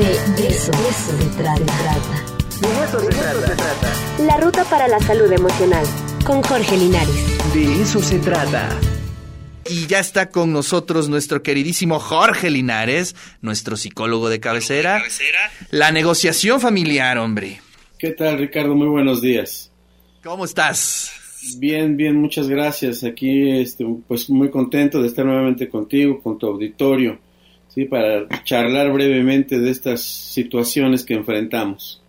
De, eso, se trata. De eso, se, trata. La ruta para la salud emocional. Con Jorge Linares. De eso se trata. Y ya está con nosotros nuestro queridísimo Jorge Linares, nuestro psicólogo de cabecera. La negociación familiar, hombre. ¿Qué tal, Ricardo? Muy buenos días. ¿Cómo estás? Bien, bien, muchas gracias. Aquí, este, pues muy contento de estar nuevamente contigo, con tu auditorio, sí, para charlar brevemente de estas situaciones que enfrentamos.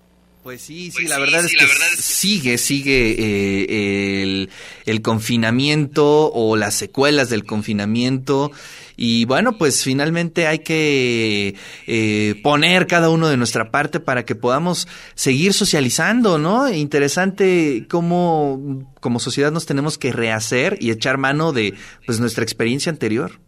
Pues sí, sí, la, verdad es que sigue, sigue eh, el, el, confinamiento o las secuelas del confinamiento. Y bueno, pues finalmente hay que eh, poner cada uno de nuestra parte para que podamos seguir socializando, ¿no? Interesante cómo como sociedad nos tenemos que rehacer y echar mano de pues nuestra experiencia anterior.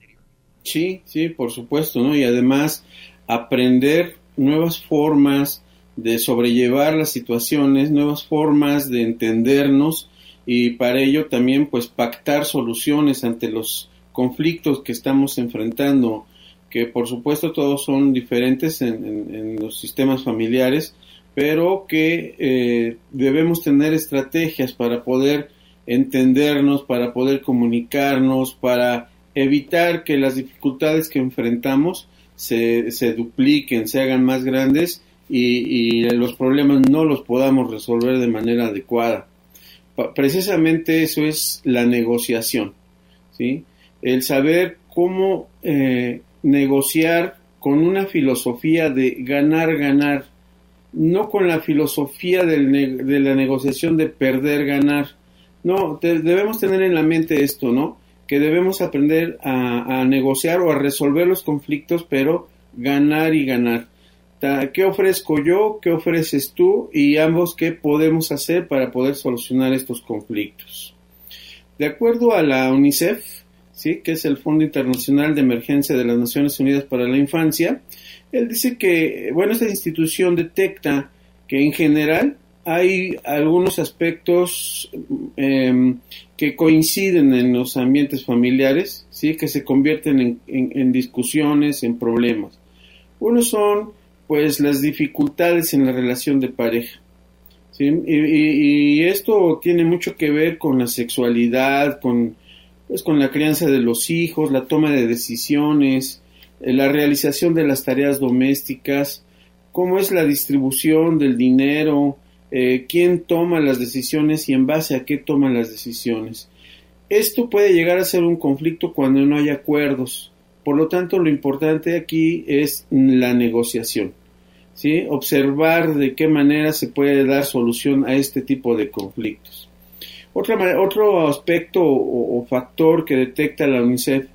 Sí, sí, por supuesto, ¿no? Y además aprender nuevas formas, de sobrellevar las situaciones, nuevas formas de entendernos y para ello también pues pactar soluciones ante los conflictos que estamos enfrentando, que por supuesto todos son diferentes en, los sistemas familiares, pero que eh, debemos tener estrategias para poder entendernos, para poder comunicarnos, para evitar que las dificultades que enfrentamos se, se dupliquen, se hagan más grandes y, los problemas no los podamos resolver de manera adecuada. precisamente eso es la negociación, ¿sí? El saber cómo eh, negociar con una filosofía de ganar, ganar, no con la filosofía de la negociación de perder, ganar. No, debemos tener en la mente esto, ¿no? Que debemos aprender a, negociar o a resolver los conflictos, pero ganar y ganar qué ofrezco yo, qué ofreces tú y ambos qué podemos hacer para poder solucionar estos conflictos. De acuerdo a la UNICEF, ¿sí? que es el Fondo Internacional de Emergencia de las Naciones Unidas para la Infancia, él dice que, bueno, esta institución detecta que en general hay algunos aspectos em, que coinciden en los ambientes familiares, ¿sí? que se convierten en, en discusiones, en problemas. Unos son pues las dificultades en la relación de pareja. Y, esto tiene mucho que ver con la sexualidad, con, pues, con la crianza de los hijos, la toma de decisiones, eh, la realización de las tareas domésticas, cómo es la distribución del dinero, eh, quién toma las decisiones y en base a qué toman las decisiones. Esto puede llegar a ser un conflicto cuando no hay acuerdos. Por lo tanto, lo importante aquí es la negociación. ¿sí? observar de qué manera se puede dar solución a este tipo de conflictos. otro aspecto o, factor que detecta la UNICEF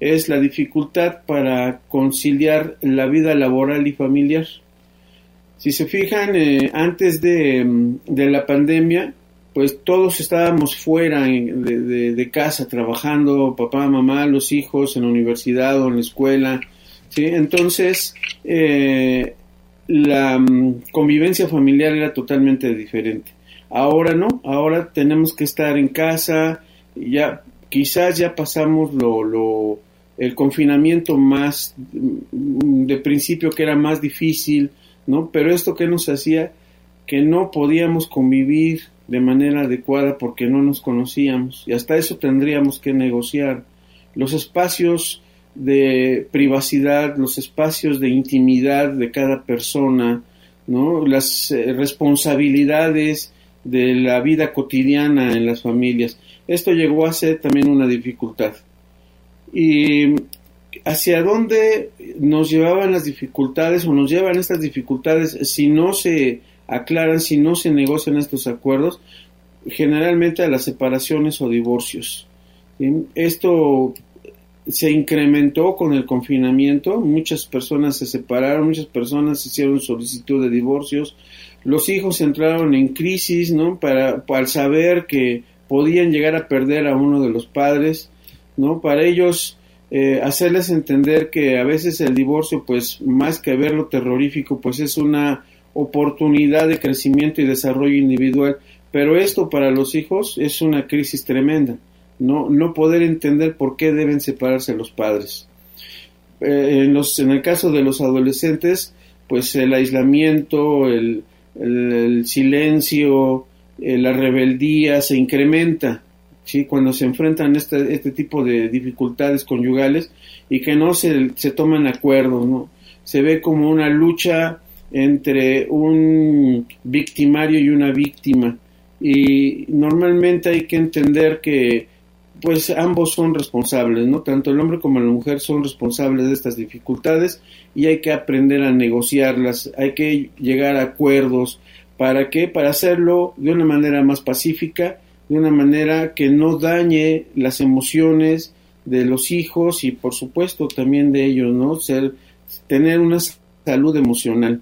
es la dificultad para conciliar la vida laboral y familiar. Si se fijan, eh, antes de, la pandemia, pues todos estábamos fuera de, casa trabajando, papá, mamá, los hijos en la universidad o en la escuela, ¿sí? Entonces, eh, la mm, convivencia familiar era totalmente diferente. Ahora no, ahora tenemos que estar en casa, ya quizás ya pasamos lo, lo el confinamiento más mm, de principio que era más difícil, ¿no? Pero esto que nos hacía que no podíamos convivir de manera adecuada porque no nos conocíamos y hasta eso tendríamos que negociar. Los espacios de privacidad, los espacios de intimidad de cada persona, ¿no? las eh, responsabilidades de la vida cotidiana en las familias. Esto llegó a ser también una dificultad. ¿Y hacia dónde nos llevaban las dificultades o nos llevan estas dificultades si no se aclaran, si no se negocian estos acuerdos? Generalmente a las separaciones o divorcios. Esto se incrementó con el confinamiento, muchas personas se separaron, muchas personas hicieron solicitud de divorcios, los hijos entraron en crisis, ¿no? Para, al saber que podían llegar a perder a uno de los padres, ¿no? Para ellos eh, hacerles entender que a veces el divorcio, pues más que verlo terrorífico, pues es una oportunidad de crecimiento y desarrollo individual, pero esto para los hijos es una crisis tremenda no, no poder entender por qué deben separarse los padres. Eh, en, los, en el caso de los adolescentes, pues el aislamiento, el, silencio, eh, la rebeldía se incrementa, ¿sí? Cuando se enfrentan este, este tipo de dificultades conyugales y que no se, se toman acuerdos, ¿no? Se ve como una lucha entre un victimario y una víctima y normalmente hay que entender que pues ambos son responsables, ¿no? Tanto el hombre como la mujer son responsables de estas dificultades y hay que aprender a negociarlas, hay que llegar a acuerdos. ¿Para qué? Para hacerlo de una manera más pacífica, de una manera que no dañe las emociones de los hijos y por supuesto también de ellos, ¿no? Ser, tener una salud emocional.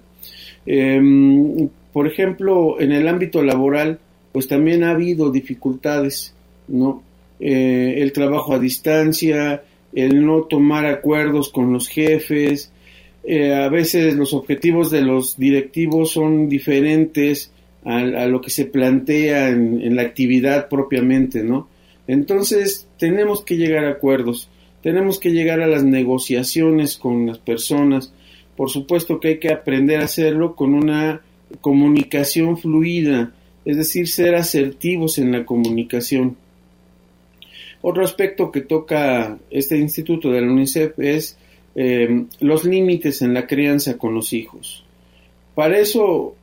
Em, por ejemplo, en el ámbito laboral, pues también ha habido dificultades, ¿no? Eh, el trabajo a distancia, el no tomar acuerdos con los jefes, eh, a veces los objetivos de los directivos son diferentes a, lo que se plantea en, la actividad propiamente, ¿no? Entonces tenemos que llegar a acuerdos, tenemos que llegar a las negociaciones con las personas. Por supuesto que hay que aprender a hacerlo con una comunicación fluida, es decir, ser asertivos en la comunicación. Otro aspecto que toca este instituto de la UNICEF es eh, los límites en la crianza con los hijos. Para eso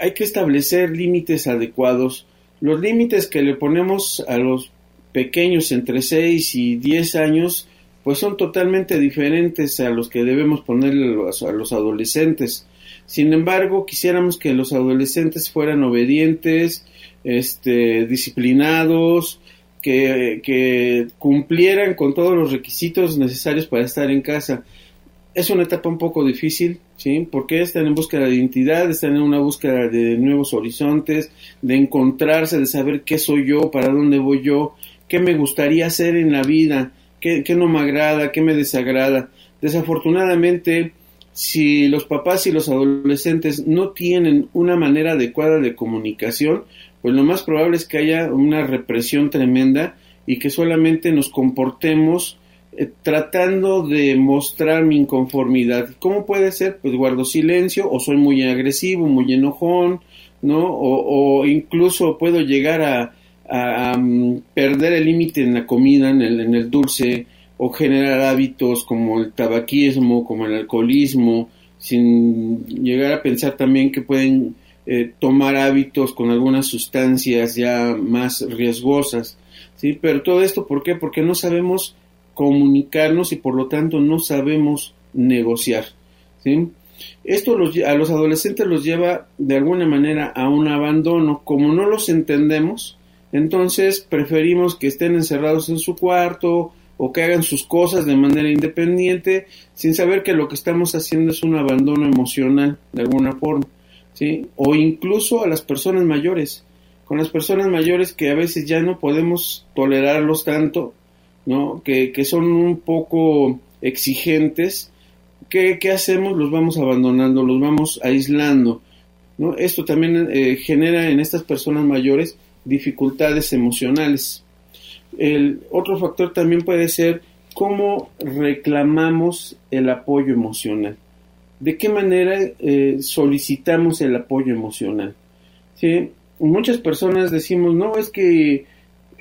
hay que establecer límites adecuados. Los límites que le ponemos a los pequeños entre 6 y 10 años pues son totalmente diferentes a los que debemos ponerle a los adolescentes. Sin embargo, quisiéramos que los adolescentes fueran obedientes, este, disciplinados, que, cumplieran con todos los requisitos necesarios para estar en casa. Es una etapa un poco difícil, ¿sí? Porque están en búsqueda de identidad, están en una búsqueda de nuevos horizontes, de encontrarse, de saber qué soy yo, para dónde voy yo, qué me gustaría hacer en la vida, qué, qué no me agrada, qué me desagrada. Desafortunadamente, si los papás y los adolescentes no tienen una manera adecuada de comunicación, pues lo más probable es que haya una represión tremenda y que solamente nos comportemos eh, tratando de mostrar mi inconformidad. ¿Cómo puede ser? Pues guardo silencio o soy muy agresivo, muy enojón, ¿no? O, incluso puedo llegar a, mm, perder el límite en la comida, en el, en el dulce, o generar hábitos como el tabaquismo, como el alcoholismo, sin llegar a pensar también que pueden eh, tomar hábitos con algunas sustancias ya más riesgosas, ¿sí? Pero todo esto, ¿por qué? Porque no sabemos comunicarnos y por lo tanto no sabemos negociar, ¿sí? Esto a los adolescentes los lleva de alguna manera a un abandono. Como no los entendemos, entonces preferimos que estén encerrados en su cuarto o que hagan sus cosas de manera independiente sin saber que lo que estamos haciendo es un abandono emocional de alguna forma. O incluso a las personas mayores, con las personas mayores que a veces ya no podemos tolerarlos tanto, ¿no? Que, son un poco exigentes, ¿qué, hacemos? Los vamos abandonando, los vamos aislando, ¿no? Esto también eh, genera en estas personas mayores dificultades emocionales. El otro factor también puede ser cómo reclamamos el apoyo emocional de qué manera eh, solicitamos el apoyo emocional. ¿Sí? Muchas personas decimos, no, es que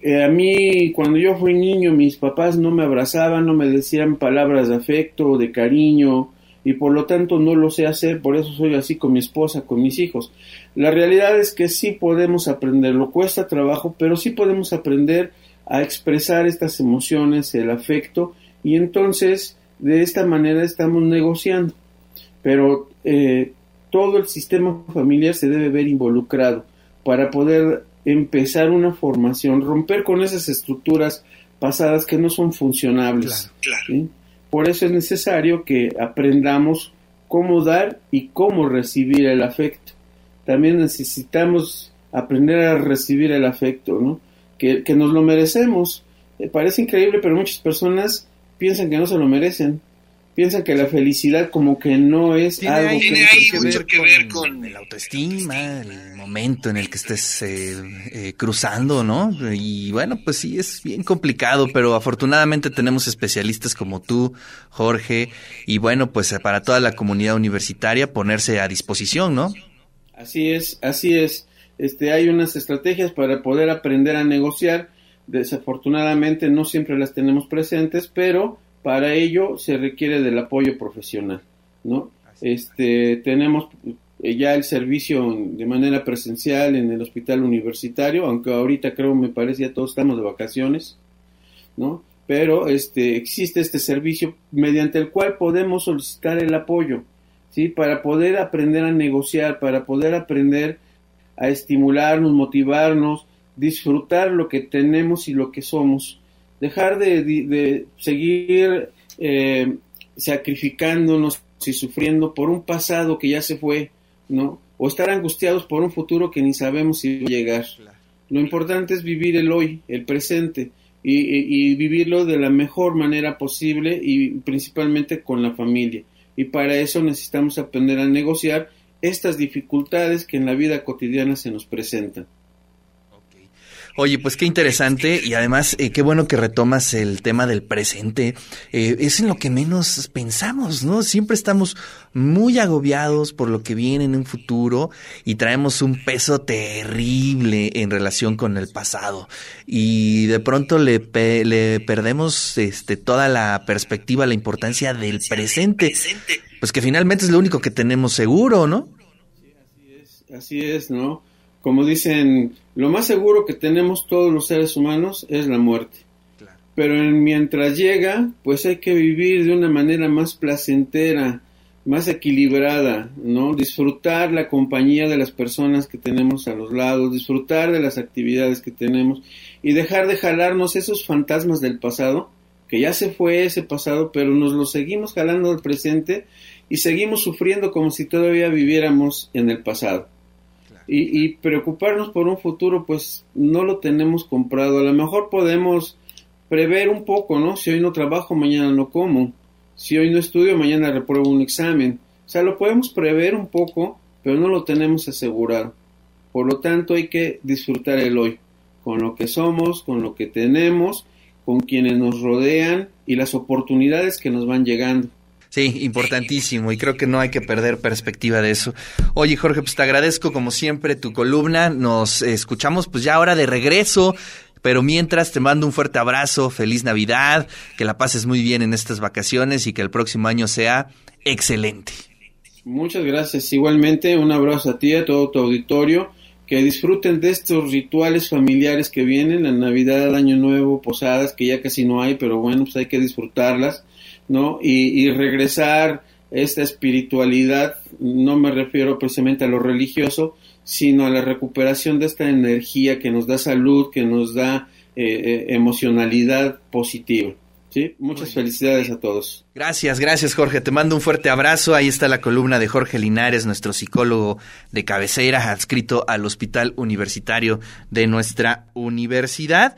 eh, a mí cuando yo fui niño mis papás no me abrazaban, no me decían palabras de afecto, de cariño, y por lo tanto no lo sé hacer, por eso soy así con mi esposa, con mis hijos. La realidad es que sí podemos aprenderlo, cuesta trabajo, pero sí podemos aprender a expresar estas emociones, el afecto, y entonces de esta manera estamos negociando pero eh, todo el sistema familiar se debe ver involucrado para poder empezar una formación, romper con esas estructuras pasadas que no son funcionables. Por eso es necesario que aprendamos cómo dar y cómo recibir el afecto. También necesitamos aprender a recibir el afecto, ¿no? Que, nos lo merecemos. Eh, parece increíble, pero muchas personas piensan que no se lo merecen piensan que la felicidad como que no es algo que, tiene mucho que ver con, el autoestima, el momento en el que estés eh, eh, cruzando, ¿no? Y bueno, pues sí, es bien complicado, pero afortunadamente tenemos especialistas como tú, Jorge, y bueno, pues para toda la comunidad universitaria ponerse a disposición, ¿no? Así es, así es. Este, hay unas estrategias para poder aprender a negociar. Desafortunadamente no siempre las tenemos presentes, pero para ello se requiere del apoyo profesional, ¿no? Este, tenemos ya el servicio de manera presencial en el hospital universitario, aunque ahorita creo me parece ya todos estamos de vacaciones, ¿no? Pero este existe este servicio mediante el cual podemos solicitar el apoyo, ¿sí? Para poder aprender a negociar, para poder aprender a estimularnos, motivarnos, disfrutar lo que tenemos y lo que somos dejar de, seguir eh, sacrificándonos y sufriendo por un pasado que ya se fue, ¿no? O estar angustiados por un futuro que ni sabemos si va a llegar. Lo importante es vivir el hoy, el presente, y, vivirlo de la mejor manera posible y principalmente con la familia. Y para eso necesitamos aprender a negociar estas dificultades que en la vida cotidiana se nos presentan. Oye, pues qué interesante y además eh, qué bueno que retomas el tema del presente. Eh, es en lo que menos pensamos, ¿no? Siempre estamos muy agobiados por lo que viene en un futuro y traemos un peso terrible en relación con el pasado y de pronto le, le perdemos este, toda la perspectiva, la importancia del presente, pues que finalmente es lo único que tenemos seguro, ¿no? Así es, ¿no? Como dicen, lo más seguro que tenemos todos los seres humanos es la muerte. Pero mientras llega, pues hay que vivir de una manera más placentera, más equilibrada, ¿no? Disfrutar la compañía de las personas que tenemos a los lados, disfrutar de las actividades que tenemos y dejar de jalarnos esos fantasmas del pasado, que ya se fue ese pasado, pero nos lo seguimos jalando al presente y seguimos sufriendo como si todavía viviéramos en el pasado y, preocuparnos por un futuro, pues no lo tenemos comprado. A lo mejor podemos prever un poco, ¿no? Si hoy no trabajo, mañana no como. Si hoy no estudio, mañana repruebo un examen. O sea, lo podemos prever un poco, pero no lo tenemos asegurado. Por lo tanto, hay que disfrutar el hoy, con lo que somos, con lo que tenemos, con quienes nos rodean y las oportunidades que nos van llegando. Sí, importantísimo y creo que no hay que perder perspectiva de eso. Oye, Jorge, pues te agradezco como siempre tu columna. Nos escuchamos pues ya ahora de regreso. Pero mientras te mando un fuerte abrazo, feliz Navidad, que la pases muy bien en estas vacaciones y que el próximo año sea excelente. Muchas gracias. Igualmente, un abrazo a ti, a todo tu auditorio. Que disfruten de estos rituales familiares que vienen, la Navidad, Año Nuevo, posadas, que ya casi no hay, pero bueno, pues hay que disfrutarlas ¿no? Y, regresar esta espiritualidad, no me refiero precisamente a lo religioso, sino a la recuperación de esta energía que nos da salud, que nos da eh, eh, emocionalidad positiva. ¿sí? Muchas felicidades a todos. Gracias, gracias Jorge. Te mando un fuerte abrazo. Ahí está la columna de Jorge Linares, nuestro psicólogo de cabecera, adscrito al Hospital Universitario de nuestra universidad.